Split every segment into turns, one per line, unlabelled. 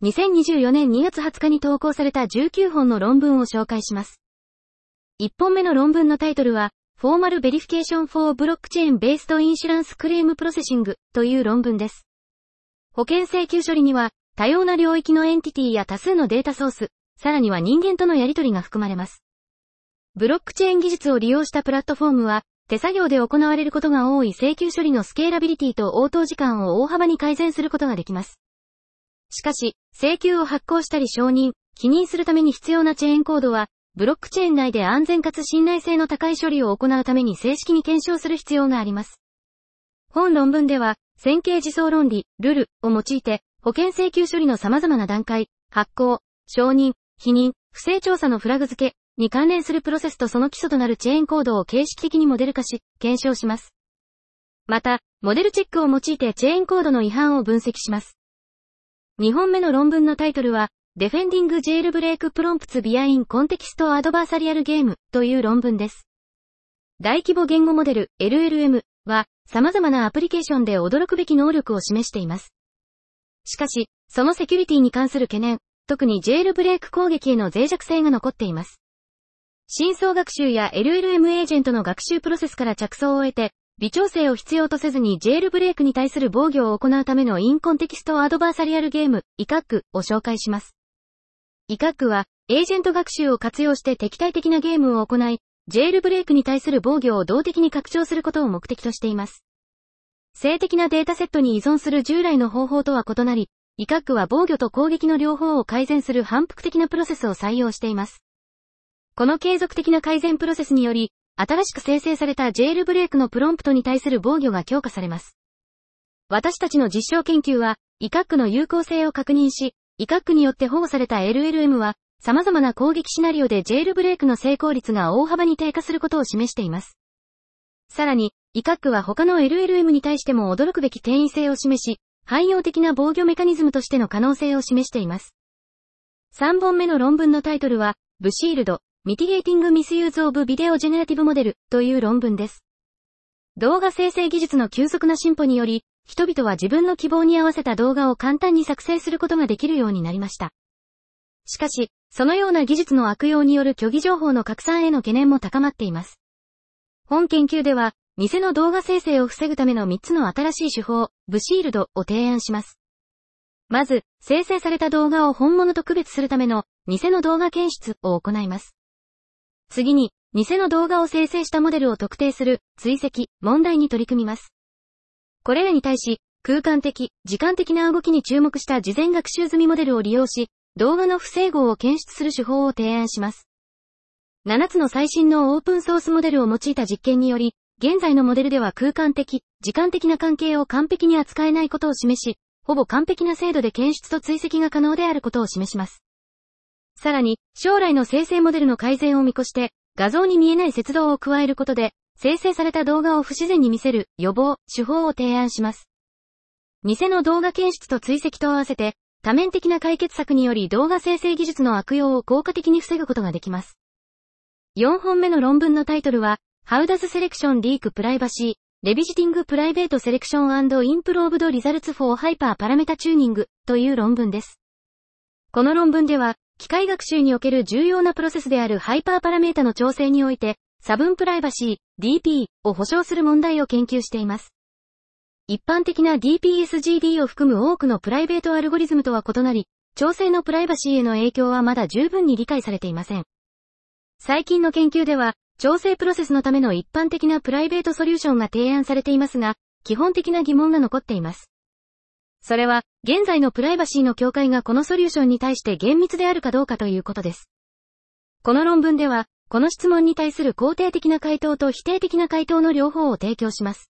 2024年2月20日に投稿された19本の論文を紹介します。1本目の論文のタイトルは、Formal Verification for Blockchain Based Insurance Claim Processing という論文です。保険請求処理には、多様な領域のエンティティや多数のデータソース、さらには人間とのやり取りが含まれます。ブロックチェーン技術を利用したプラットフォームは、手作業で行われることが多い請求処理のスケーラビリティと応答時間を大幅に改善することができます。しかし、請求を発行したり承認、記認するために必要なチェーンコードは、ブロックチェーン内で安全かつ信頼性の高い処理を行うために正式に検証する必要があります。本論文では、線形自走論理、ルルを用いて、保険請求処理の様々な段階、発行、承認、否認、不正調査のフラグ付けに関連するプロセスとその基礎となるチェーンコードを形式的にモデル化し、検証します。また、モデルチェックを用いてチェーンコードの違反を分析します。2本目の論文のタイトルは、Defending Jailbreak Prompts Behind Context Adversarial Game という論文です。大規模言語モデル LLM は様々なアプリケーションで驚くべき能力を示しています。しかし、そのセキュリティに関する懸念、特にジェールブレイク攻撃への脆弱性が残っています。深層学習や LLM エージェントの学習プロセスから着想を得て、微調整を必要とせずにジェールブレイクに対する防御を行うためのインコンテキストアドバーサリアルゲーム、イカックを紹介します。イカックは、エージェント学習を活用して敵対的なゲームを行い、ジェールブレイクに対する防御を動的に拡張することを目的としています。性的なデータセットに依存する従来の方法とは異なり、イカックは防御と攻撃の両方を改善する反復的なプロセスを採用しています。この継続的な改善プロセスにより、新しく生成されたジェールブレイクのプロンプトに対する防御が強化されます。私たちの実証研究は、イカックの有効性を確認し、イカックによって保護された LLM は、様々な攻撃シナリオでジェールブレイクの成功率が大幅に低下することを示しています。さらに、イカックは他の LLM に対しても驚くべき転移性を示し、汎用的な防御メカニズムとしての可能性を示しています。3本目の論文のタイトルは、ブシールド、Mitigating Misuse of Video Generative Model という論文です。動画生成技術の急速な進歩により、人々は自分の希望に合わせた動画を簡単に作成することができるようになりました。しかし、そのような技術の悪用による虚偽情報の拡散への懸念も高まっています。本研究では、偽の動画生成を防ぐための3つの新しい手法、ブシールドを提案します。まず、生成された動画を本物と区別するための偽の動画検出を行います。次に、偽の動画を生成したモデルを特定する、追跡、問題に取り組みます。これらに対し、空間的、時間的な動きに注目した事前学習済みモデルを利用し、動画の不整合を検出する手法を提案します。7つの最新のオープンソースモデルを用いた実験により、現在のモデルでは空間的、時間的な関係を完璧に扱えないことを示し、ほぼ完璧な精度で検出と追跡が可能であることを示します。さらに、将来の生成モデルの改善を見越して、画像に見えない接動を加えることで、生成された動画を不自然に見せる予防、手法を提案します。偽の動画検出と追跡と合わせて、多面的な解決策により動画生成技術の悪用を効果的に防ぐことができます。4本目の論文のタイトルは、How does selection leak privacy? Revisiting private selection and improved results for hyper parameter tuning という論文です。この論文では、機械学習における重要なプロセスであるハイパーパラメータの調整において、差分プライバシー、DP を保証する問題を研究しています。一般的な DPSGD を含む多くのプライベートアルゴリズムとは異なり、調整のプライバシーへの影響はまだ十分に理解されていません。最近の研究では、調整プロセスのための一般的なプライベートソリューションが提案されていますが、基本的な疑問が残っています。それは、現在のプライバシーの境界がこのソリューションに対して厳密であるかどうかということです。この論文では、この質問に対する肯定的な回答と否定的な回答の両方を提供します。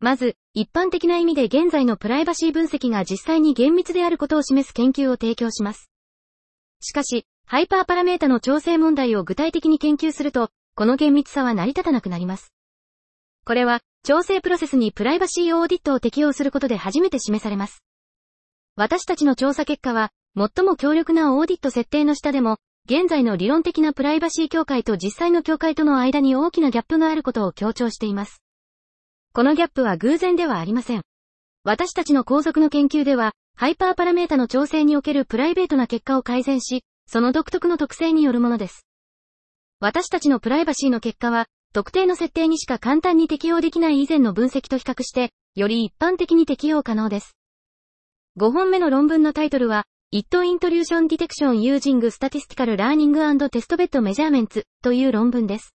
まず、一般的な意味で現在のプライバシー分析が実際に厳密であることを示す研究を提供します。しかし、ハイパーパラメータの調整問題を具体的に研究すると、この厳密さは成り立たなくなります。これは、調整プロセスにプライバシーオーディットを適用することで初めて示されます。私たちの調査結果は、最も強力なオーディット設定の下でも、現在の理論的なプライバシー境界と実際の境界との間に大きなギャップがあることを強調しています。このギャップは偶然ではありません。私たちの後続の研究では、ハイパーパラメータの調整におけるプライベートな結果を改善し、その独特の特性によるものです。私たちのプライバシーの結果は、特定の設定にしか簡単に適用できない以前の分析と比較して、より一般的に適用可能です。5本目の論文のタイトルは、It Intrusion Detection Using Statistical Learning and Testbed Measurements という論文です。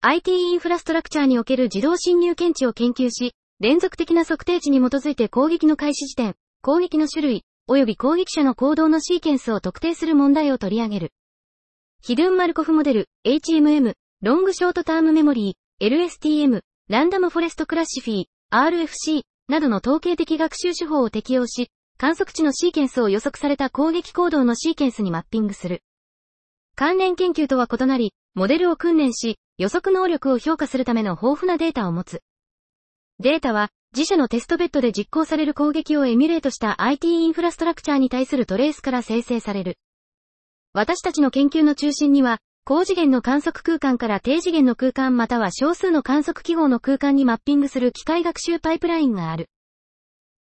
IT インフラストラクチャーにおける自動侵入検知を研究し、連続的な測定値に基づいて攻撃の開始時点、攻撃の種類、及び攻撃者の行動のシーケンスを特定する問題を取り上げる。ヒドゥンマルコフモデル、HMM、ロングショートタームメモリー、LSTM、ランダムフォレストクラシフィー、RFC などの統計的学習手法を適用し、観測値のシーケンスを予測された攻撃行動のシーケンスにマッピングする。関連研究とは異なり、モデルを訓練し、予測能力を評価するための豊富なデータを持つ。データは、自社のテストベッドで実行される攻撃をエミュレートした IT インフラストラクチャーに対するトレースから生成される。私たちの研究の中心には、高次元の観測空間から低次元の空間または少数の観測記号の空間にマッピングする機械学習パイプラインがある。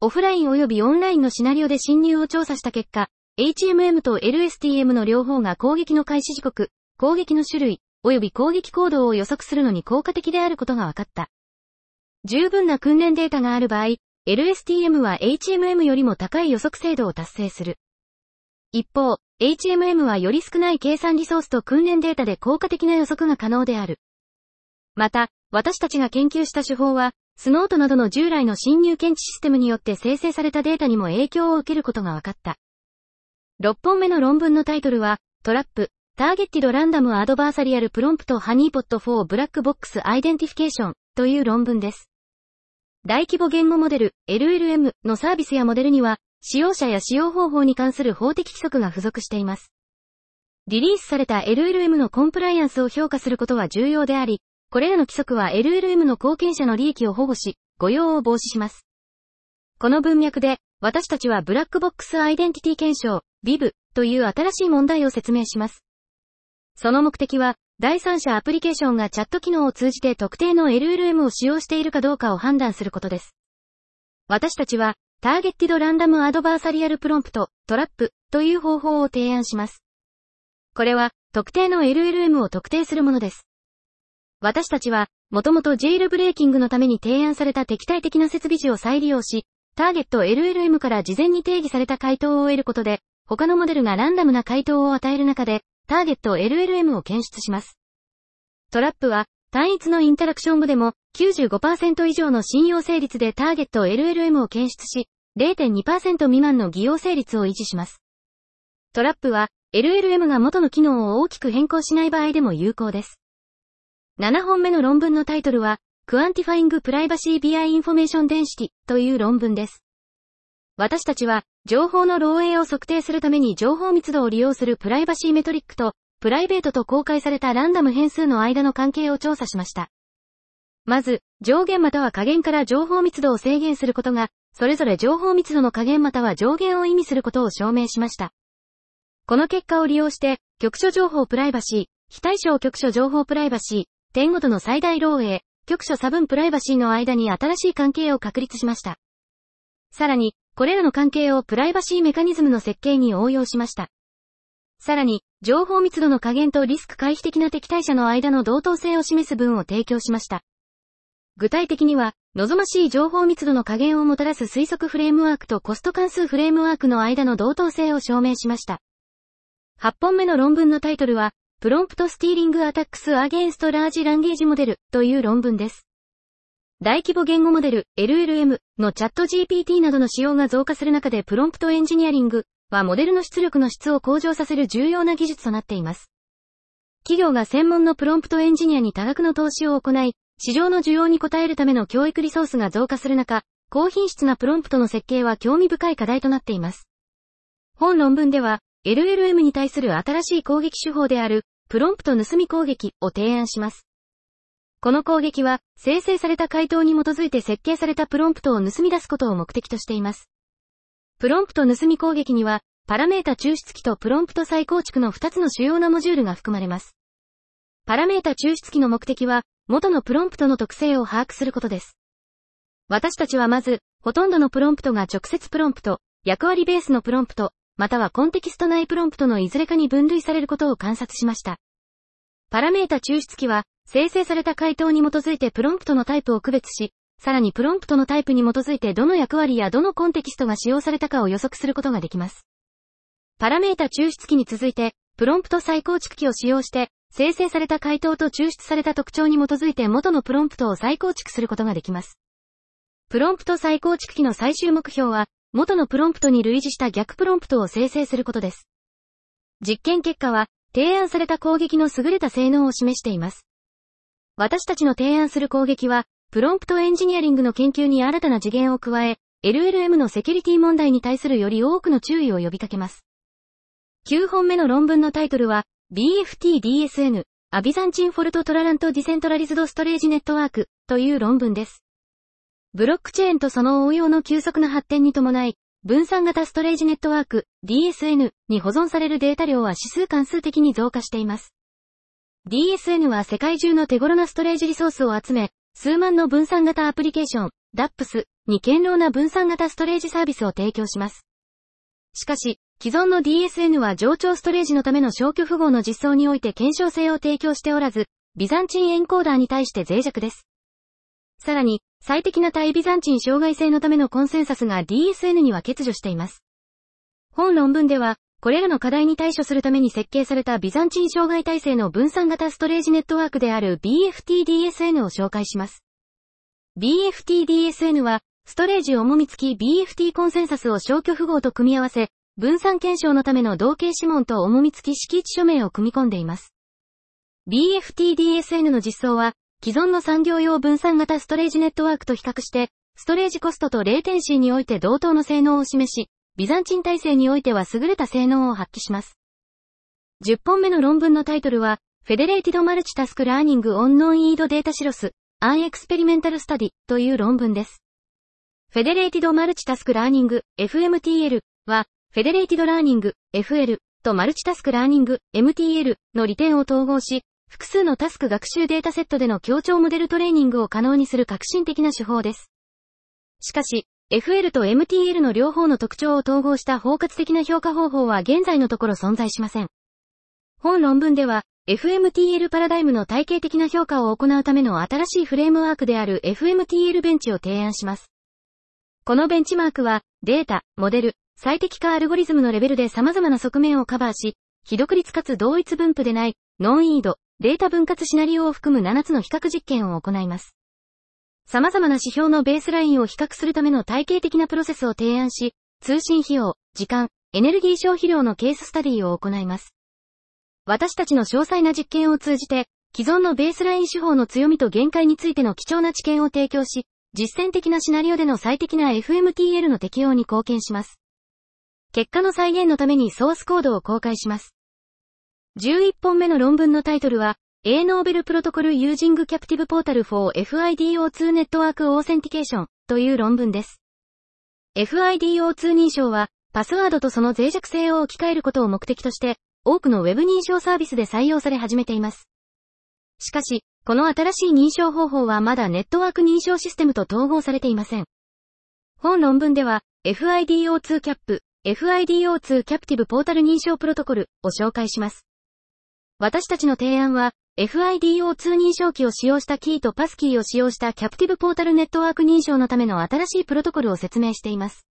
オフライン及びオンラインのシナリオで侵入を調査した結果、HMM と LSTM の両方が攻撃の開始時刻、攻撃の種類、及び攻撃行動を予測するのに効果的であることが分かった。十分な訓練データがある場合、LSTM は HMM よりも高い予測精度を達成する。一方、HMM はより少ない計算リソースと訓練データで効果的な予測が可能である。また、私たちが研究した手法は、 Snort などの従来の侵入検知システムによって生成されたデータにも影響を受けることが分かった。6本目の論文のタイトルは、 TRAP, Targeted Random Adversarial Prompt Honeypot for Black-Box Identification という論文です。大規模言語モデル LLM のサービスやモデルには、使用者や使用方法に関する法的規則が付属しています。リリースされた LLM のコンプライアンスを評価することは重要であり、これらの規則は LLM の貢献者の利益を保護し、誤用を防止します。この文脈で、私たちはブラックボックスアイデンティティ検証、BIB という新しい問題を説明します。その目的は、第三者アプリケーションがチャット機能を通じて特定の LLM を使用しているかどうかを判断することです。私たちは、ターゲッティドランダムアドバーサリアルプロンプト、トラップという方法を提案します。これは、特定の LLM を特定するものです。私たちは、もともとジェイルブレーキングのために提案された敵対的な設備値を再利用し、ターゲット LLM から事前に定義された回答を得ることで、他のモデルがランダムな回答を与える中で、ターゲット LLM を検出します。トラップは、単一のインタラクション後でも95%以上の信用成率でターゲット LLM を検出し、0.2%未満の偽用成率を維持します。トラップは、LLM が元の機能を大きく変更しない場合でも有効です。7本目の論文のタイトルは、Quantifying Privacy via Information Density という論文です。私たちは、情報の漏洩を測定するために情報密度を利用するプライバシーメトリックと、プライベートと公開されたランダム変数の間の関係を調査しました。まず、上限または下限から情報密度を制限することが、それぞれ情報密度の下限または上限を意味することを証明しました。この結果を利用して、局所情報プライバシー、非対称局所情報プライバシー、点ごとの最大漏洩、局所差分プライバシーの間に新しい関係を確立しました。さらに、これらの関係をプライバシーメカニズムの設計に応用しました。さらに、情報密度の加減とリスク回避的な敵対者の間の同等性を示す文を提供しました。具体的には、望ましい情報密度の加減をもたらす推測フレームワークとコスト関数フレームワークの間の同等性を証明しました。8本目の論文のタイトルは、 Prompt Stealing Attacks Against Large Language Model という論文です。大規模言語モデル LLM のチャット GPT などの使用が増加する中でプロンプトエンジニアリングはモデルの出力の質を向上させる重要な技術となっています。企業が専門のプロンプトエンジニアに多額の投資を行い、市場の需要に応えるための教育リソースが増加する中、高品質なプロンプトの設計は興味深い課題となっています。本論文では、LLM に対する新しい攻撃手法である、プロンプト盗み攻撃を提案します。この攻撃は、生成された回答に基づいて設計されたプロンプトを盗み出すことを目的としています。プロンプト盗み攻撃には、パラメータ抽出機とプロンプト再構築の2つの主要なモジュールが含まれます。パラメータ抽出機の目的は、元のプロンプトの特性を把握することです。私たちはまず、ほとんどのプロンプトが直接プロンプト、役割ベースのプロンプト、またはコンテキスト内プロンプトのいずれかに分類されることを観察しました。パラメータ抽出機は、生成された回答に基づいてプロンプトのタイプを区別し、さらにプロンプトのタイプに基づいてどの役割やどのコンテキストが使用されたかを予測することができます。パラメータ抽出機に続いて、プロンプト再構築機を使用して、生成された回答と抽出された特徴に基づいて元のプロンプトを再構築することができます。プロンプト再構築機の最終目標は、元のプロンプトに類似した逆プロンプトを生成することです。実験結果は、提案された攻撃の優れた性能を示しています。私たちの提案する攻撃は、プロンプトエンジニアリングの研究に新たな次元を加え、LLM のセキュリティ問題に対するより多くの注意を呼びかけます。9本目の論文のタイトルは、BFTDSN、 A Byzantine Fault Tolerant Decentralized Storage Network という論文です。ブロックチェーンとその応用の急速な発展に伴い、分散型ストレージネットワーク DSN に保存されるデータ量は指数関数的に増加しています。DSN は世界中の手頃なストレージリソースを集め、数万の分散型アプリケーション、DAPS に堅牢な分散型ストレージサービスを提供します。しかし、既存の DSN は上長ストレージのための消去符号の実装において検証性を提供しておらず、ビザンチンエンコーダーに対して脆弱です。さらに、最適な対ビザンチン障害性のためのコンセンサスが DSN には欠如しています。本論文では、これらの課題に対処するために設計されたビザンチン障害体制の分散型ストレージネットワークである BFTDSN を紹介します。BFTDSN は、ストレージ重み付き BFT コンセンサスを消去符号と組み合わせ、分散検証のための同型指紋と重み付き敷地署名を組み込んでいます。BFTDSN の実装は、既存の産業用分散型ストレージネットワークと比較して、ストレージコストとレーテンシーにおいて同等の性能を示し、ビザンチン体制においては優れた性能を発揮します。10本目の論文のタイトルは、Federated Multitask Learning on Non-Eid Data Silos, An Experimental Study という論文です。Federated Multitask Learning, FMTL は、Federated Learning, FL と Multitask Learning, MTL の利点を統合し、複数のタスク学習データセットでの協調モデルトレーニングを可能にする革新的な手法です。しかし、FL と MTL の両方の特徴を統合した包括的な評価方法は現在のところ存在しません。本論文では、FMTL パラダイムの体系的な評価を行うための新しいフレームワークである FMTL ベンチを提案します。このベンチマークは、データ、モデル、最適化アルゴリズムのレベルで様々な側面をカバーし、非独立かつ同一分布でない、ノンイード、データ分割シナリオを含む7つの比較実験を行います。様々な指標のベースラインを比較するための体系的なプロセスを提案し、通信費用、時間、エネルギー消費量のケーススタディを行います。私たちの詳細な実験を通じて、既存のベースライン手法の強みと限界についての貴重な知見を提供し、実践的なシナリオでの最適な FMTL の適用に貢献します。結果の再現のためにソースコードを公開します。11本目の論文のタイトルは、A ノーベルプロトコル Using Captive Portal for FIDO2 Network Authentication という論文です。FIDO2 認証は、パスワードとその脆弱性を置き換えることを目的として、多くの Web 認証サービスで採用され始めています。しかし、この新しい認証方法はまだネットワーク認証システムと統合されていません。本論文では、FIDO2 キャップ、FIDO2 キャプティブポータル認証プロトコルを紹介します。私たちの提案は、FIDO2 認証機を使用したキーとパスキーを使用したキャプティブポータルネットワーク認証のための新しいプロトコルを説明しています。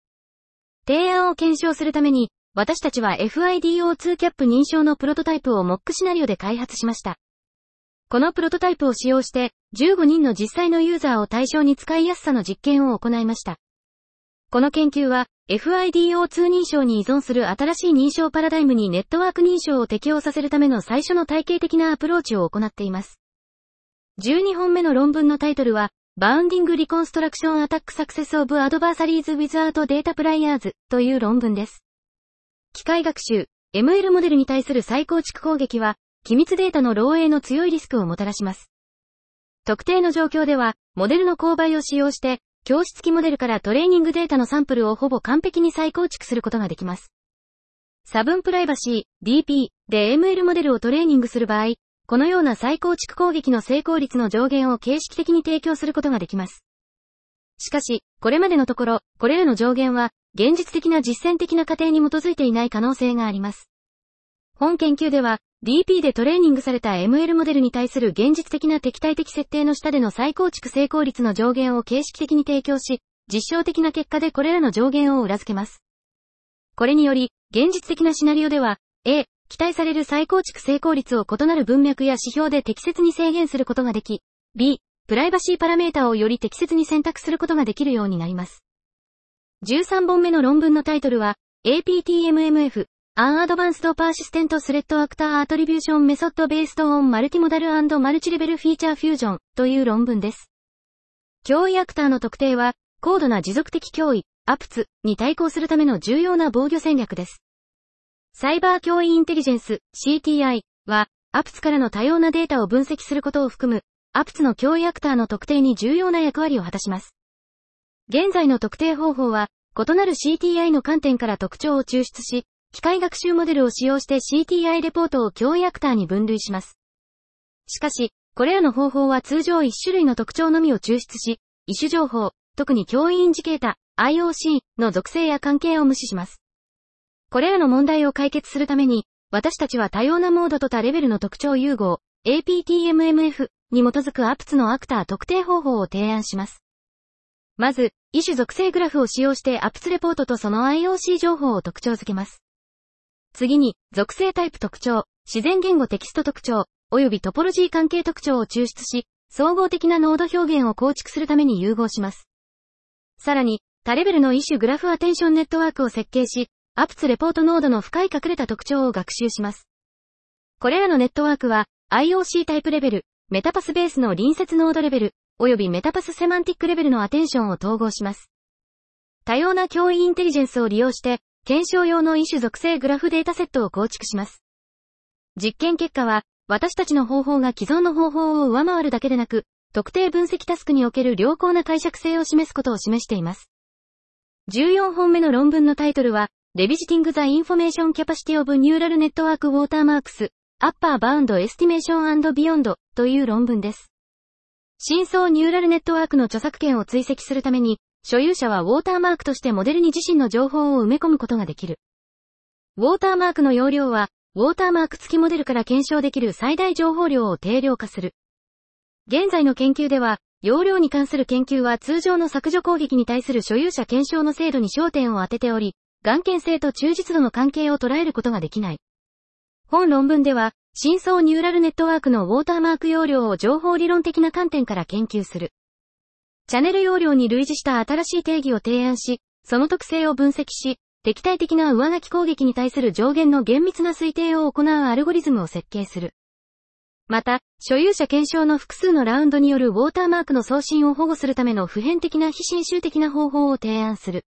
提案を検証するために、私たちは FIDO2 キャップ認証のプロトタイプを MOC シナリオで開発しました。このプロトタイプを使用して、15人の実際のユーザーを対象に使いやすさの実験を行いました。この研究は、FIDO2 認証に依存する新しい認証パラダイムにネットワーク認証を適用させるための最初の体系的なアプローチを行っています。12本目の論文のタイトルは、Bounding Reconstruction Attack Success of Adversaries Without Data Players という論文です。機械学習、ML モデルに対する再構築攻撃は、機密データの漏洩の強いリスクをもたらします。特定の状況では、モデルの勾配を使用して、教室機モデルからトレーニングデータのサンプルをほぼ完璧に再構築することができます。差分プライバシー、DP で ML モデルをトレーニングする場合、このような再構築攻撃の成功率の上限を形式的に提供することができます。しかし、これまでのところ、これらの上限は、現実的な実践的な過程に基づいていない可能性があります。本研究では、DP でトレーニングされた ML モデルに対する現実的な敵対的設定の下での再構築成功率の上限を形式的に提供し、実証的な結果でこれらの上限を裏付けます。これにより、現実的なシナリオでは、A、期待される再構築成功率を異なる文脈や指標で適切に制限することができ、B、プライバシーパラメータをより適切に選択することができるようになります。13本目の論文のタイトルは、APTMMF、An Advanced Persistent Threat Actor Attribution Method Based on Multimodal and Multilevel Feature Fusion という論文です。脅威アクターの特定は、高度な持続的脅威、アプツに対抗するための重要な防御戦略です。サイバー脅威インテリジェンス CTI は、アプツからの多様なデータを分析することを含むアプツの脅威アクターの特定に重要な役割を果たします。現在の特定方法は、異なる CTI の観点から特徴を抽出し、機械学習モデルを使用して CTI レポートを脅威アクターに分類します。しかし、これらの方法は通常1種類の特徴のみを抽出し、異種情報、特に脅威インジケータ、IOC の属性や関係を無視します。これらの問題を解決するために、私たちは多様なモードと多レベルの特徴融合、APTMMF に基づくアプツのアクター特定方法を提案します。まず、異種属性グラフを使用してアプツレポートとその IOC 情報を特徴付けます。次に、属性タイプ特徴、自然言語テキスト特徴、及びトポロジー関係特徴を抽出し、総合的なノード表現を構築するために融合します。さらに、多レベルの異種グラフアテンションネットワークを設計し、アプツレポートノードの深い隠れた特徴を学習します。これらのネットワークは、IOC タイプレベル、メタパスベースの隣接ノードレベル、及びメタパスセマンティックレベルのアテンションを統合します。多様な脅威インテリジェンスを利用して、検証用の異種属性グラフデータセットを構築します。実験結果は、私たちの方法が既存の方法を上回るだけでなく、特定分析タスクにおける良好な解釈性を示すことを示しています。14本目の論文のタイトルは、Revisiting the Information Capacity of Neural Network Watermarks Upper Bound Estimation and Beyond という論文です。深層ニューラルネットワークの著作権を追跡するために、所有者はウォーターマークとしてモデルに自身の情報を埋め込むことができる。ウォーターマークの容量は、ウォーターマーク付きモデルから検証できる最大情報量を定量化する。現在の研究では、容量に関する研究は通常の削除攻撃に対する所有者検証の精度に焦点を当てており、眼検性と忠実度の関係を捉えることができない。本論文では、深層ニューラルネットワークのウォーターマーク容量を情報理論的な観点から研究する。チャンネル容量に類似した新しい定義を提案し、その特性を分析し、敵対的な上書き攻撃に対する上限の厳密な推定を行うアルゴリズムを設計する。また、所有者検証の複数のラウンドによるウォーターマークの送信を保護するための普遍的な非侵襲的な方法を提案する。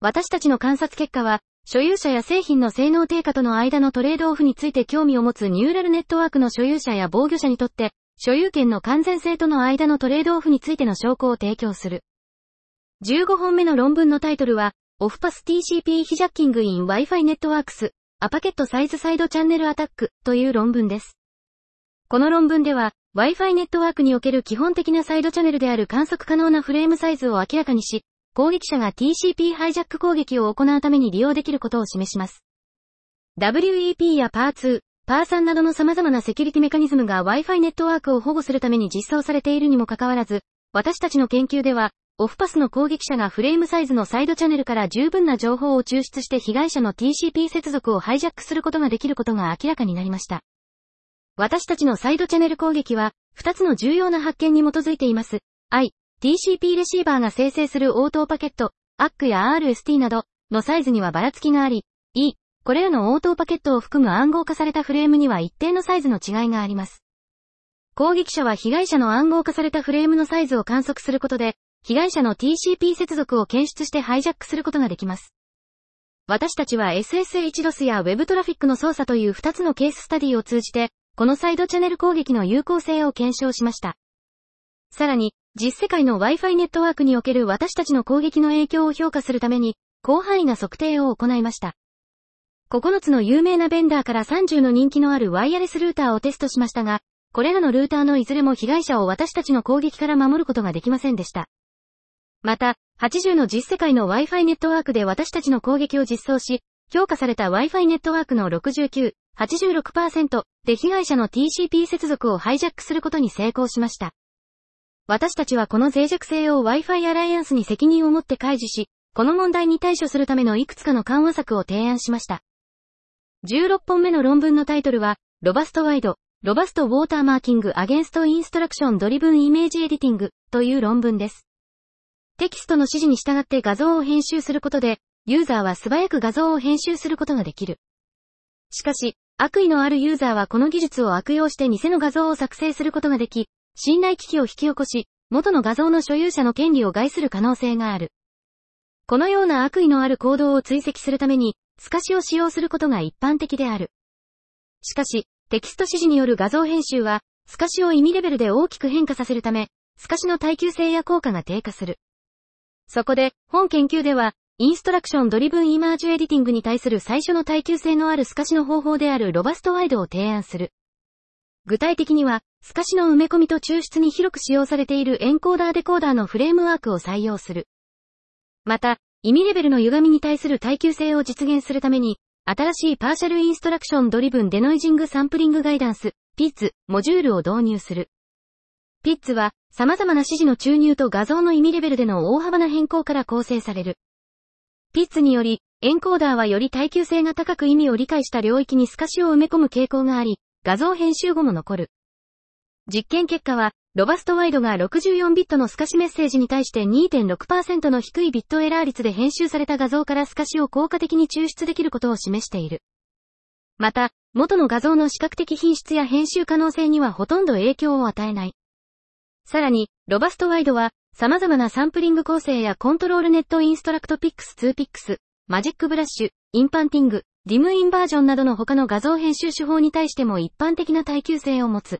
私たちの観察結果は、所有者や製品の性能低下との間のトレードオフについて興味を持つニューラルネットワークの所有者や防御者にとって、所有権の完全性との間のトレードオフについての証拠を提供する。15本目の論文のタイトルは、オフパス TCP ヒジャッキングイン Wi-Fi ネットワークス、アパケットサイズサイドチャンネルアタックという論文です。この論文では、Wi-Fi ネットワークにおける基本的なサイドチャンネルである観測可能なフレームサイズを明らかにし、攻撃者が TCP ハイジャック攻撃を行うために利用できることを示します。WEP やパー2 PAR2、PAR3 などの様々なセキュリティメカニズムが Wi-Fi ネットワークを保護するために実装されているにもかかわらず、私たちの研究では、オフパスの攻撃者がフレームサイズのサイドチャンネルから十分な情報を抽出して被害者の TCP 接続をハイジャックすることができることが明らかになりました。私たちのサイドチャンネル攻撃は、2つの重要な発見に基づいています。I、TCP レシーバーが生成する応答パケット、ACK や RST などのサイズにはばらつきがあり、E、これらの応答パケットを含む暗号化されたフレームには一定のサイズの違いがあります。攻撃者は被害者の暗号化されたフレームのサイズを観測することで、被害者の TCP 接続を検出してハイジャックすることができます。私たちは SSH-DOS や Web トラフィックの操作という2つのケーススタディを通じて、このサイドチャンネル攻撃の有効性を検証しました。さらに、実世界の Wi-Fi ネットワークにおける私たちの攻撃の影響を評価するために、広範囲な測定を行いました。9つの有名なベンダーから30の人気のあるワイヤレスルーターをテストしましたが、これらのルーターのいずれも被害者を私たちの攻撃から守ることができませんでした。また、80の実世界の Wi-Fi ネットワークで私たちの攻撃を実装し、評価された Wi-Fi ネットワークの69、86%で被害者の TCP 接続をハイジャックすることに成功しました。私たちはこの脆弱性を Wi-Fi アライアンスに責任を持って開示し、この問題に対処するためのいくつかの緩和策を提案しました。16本目の論文のタイトルは、 Robust-Wide、Robust Watermarking Against Instruction-driven Image Editing という論文です。テキストの指示に従って画像を編集することで、ユーザーは素早く画像を編集することができる。しかし、悪意のあるユーザーはこの技術を悪用して偽の画像を作成することができ、信頼危機を引き起こし、元の画像の所有者の権利を害する可能性がある。このような悪意のある行動を追跡するために、透かしを使用することが一般的である。しかし、テキスト指示による画像編集は、透かしを意味レベルで大きく変化させるため、透かしの耐久性や効果が低下する。そこで、本研究では、 Instruction-driven Image Editing に対する最初の耐久性のある透かしの方法である Robust-Wide を提案する。具体的には、透かしの埋め込みと抽出に広く使用されているエンコーダーデコーダーのフレームワークを採用する。また、意味レベルの歪みに対する耐久性を実現するために、新しい Partial Instruction-driven Denoising Sampling Guidance、ピッツ、モジュールを導入する。ピッツは、様々な指示の注入と画像の意味レベルでの大幅な変更から構成される。ピッツにより、エンコーダーはより耐久性が高く意味を理解した領域に透かしを埋め込む傾向があり、画像編集後も残る。実験結果は、ロバストワイドが64ビットの透かしメッセージに対して2.6%の低いビットエラー率で編集された画像から透かしを効果的に抽出できることを示している。また、元の画像の視覚的品質や編集可能性にはほとんど影響を与えない。さらに、 Robust-Wide は、様々なサンプリング構成や ControlNet InstructPix2Pix、MagicBrush、Inpainting、DDIM Inversion などの他の画像編集手法に対しても一般的な耐久性を持つ。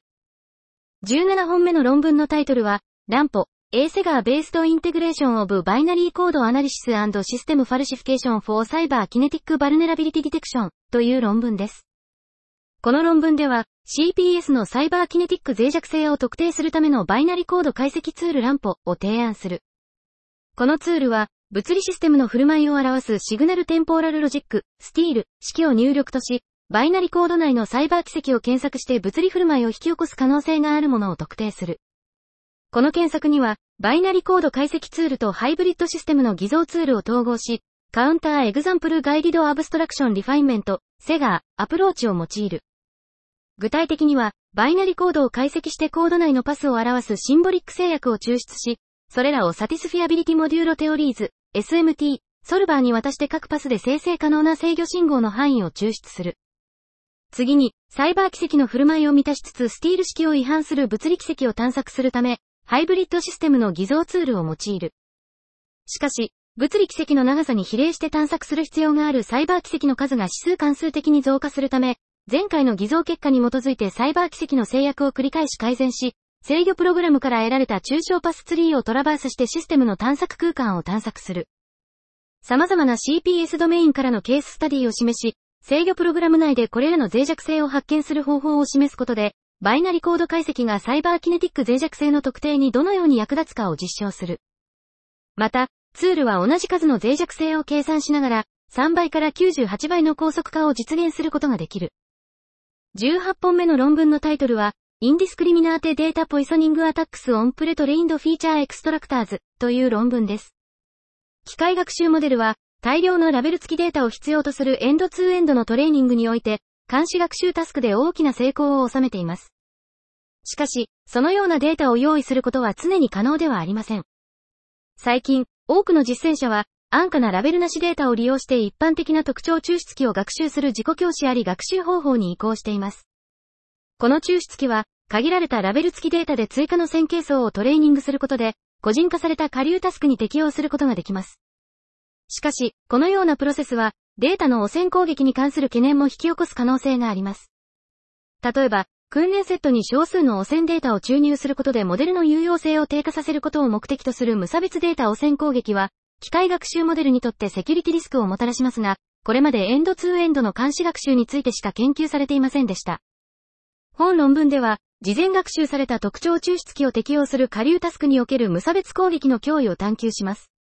17本目の論文のタイトルは、ランポ、A セガーベースドインテグレーションオブバイナリーコードアナリシスシステムファルシフィケーションフォーサイバーキネティックバルネラビリティディテクションという論文です。この論文では CPS のサイバーキネティック脆弱性を特定するためのバイナリコード解析ツールランポを提案する。このツールは物理システムの振る舞いを表すシグナルテンポーラルロジック、スティール、式を入力とし、バイナリコード内のサイバー奇跡を検索して物理振る舞いを引き起こす可能性があるものを特定する。この検索には、バイナリコード解析ツールとハイブリッドシステムの偽造ツールを統合し、Counterexample Guided Abstraction Refinement、CEGAR、アプローチを用いる。具体的には、バイナリコードを解析してコード内のパスを表すシンボリック制約を抽出し、それらを Satisfiability Modulo Theories、SMT、ソルバーに渡して各パスで生成可能な制御信号の範囲を抽出する。次に、サイバー軌跡の振る舞いを満たしつつ STL 式を違反する物理軌跡を探索するため、ハイブリッドシステムの偽造ツールを用いる。しかし、物理奇跡の長さに比例して探索する必要があるサイバー奇跡の数が指数関数的に増加するため、前回の偽造結果に基づいてサイバー奇跡の制約を繰り返し改善し、制御プログラムから得られた抽象パスツリーをトラバースしてシステムの探索空間を探索する。様々な CPS ドメインからのケーススタディを示し、制御プログラム内でこれらの脆弱性を発見する方法を示すことで、バイナリコード解析がサイバーキネティック脆弱性の特定にどのように役立つかを実証する。また、ツールは同じ数の脆弱性を計算しながら、3倍から98倍の高速化を実現することができる。18本目の論文のタイトルは、 Indiscriminate Data Poisoning Attacks on Pre-trained Feature Extractors という論文です。機械学習モデルは、大量のラベル付きデータを必要とするエンドツーエンドのトレーニングにおいて、監視学習タスクで大きな成功を収めています。しかし、そのようなデータを用意することは常に可能ではありません。最近、多くの実践者は、安価なラベルなしデータを利用して一般的な特徴抽出機を学習する自己教師あり学習方法に移行しています。この抽出機は、限られたラベル付きデータで追加の線形層をトレーニングすることで、個人化された下流タスクに適用することができます。しかし、このようなプロセスは、データの汚染攻撃に関する懸念も引き起こす可能性があります。例えば、訓練セットに少数の汚染データを注入することでモデルの有用性を低下させることを目的とする無差別データ汚染攻撃は、機械学習モデルにとってセキュリティリスクをもたらしますが、これまでエンドツーエンドの監視学習についてしか研究されていませんでした。本論文では、事前学習された特徴抽出機を適用する下流タスクにおける無差別攻撃の脅威を探求します。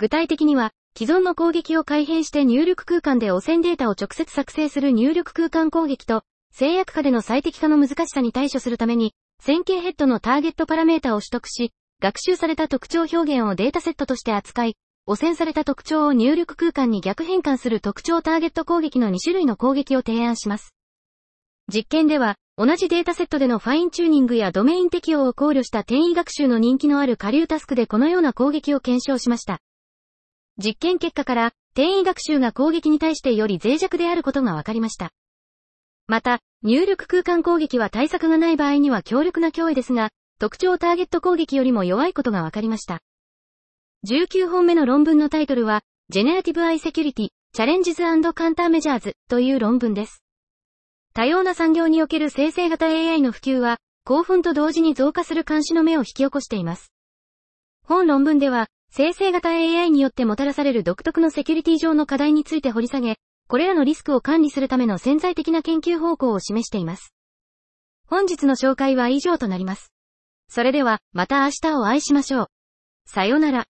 具体的には、既存の攻撃を改変して入力空間で汚染データを直接作成する入力空間攻撃と、制約下での最適化の難しさに対処するために、線形ヘッドのターゲットパラメータを取得し、学習された特徴表現をデータセットとして扱い、汚染された特徴を入力空間に逆変換する特徴ターゲット攻撃の2種類の攻撃を提案します。実験では、同じデータセットでのファインチューニングやドメイン適用を考慮した転移学習の人気のある下流タスクでこのような攻撃を検証しました。実験結果から、転移学習が攻撃に対してより脆弱であることが分かりました。また、入力空間攻撃は対策がない場合には強力な脅威ですが、特徴ターゲット攻撃よりも弱いことが分かりました。19本目の論文のタイトルは、Generative Eye Security Challenges and Countermeasures という論文です。多様な産業における生成型 AI の普及は、興奮と同時に増加する監視の目を引き起こしています。本論文では、生成型 AI によってもたらされる独特のセキュリティ上の課題について掘り下げ、これらのリスクを管理するための潜在的な研究方向を示しています。本日の紹介は以上となります。それでは、また明日を会いしましょう。さよなら。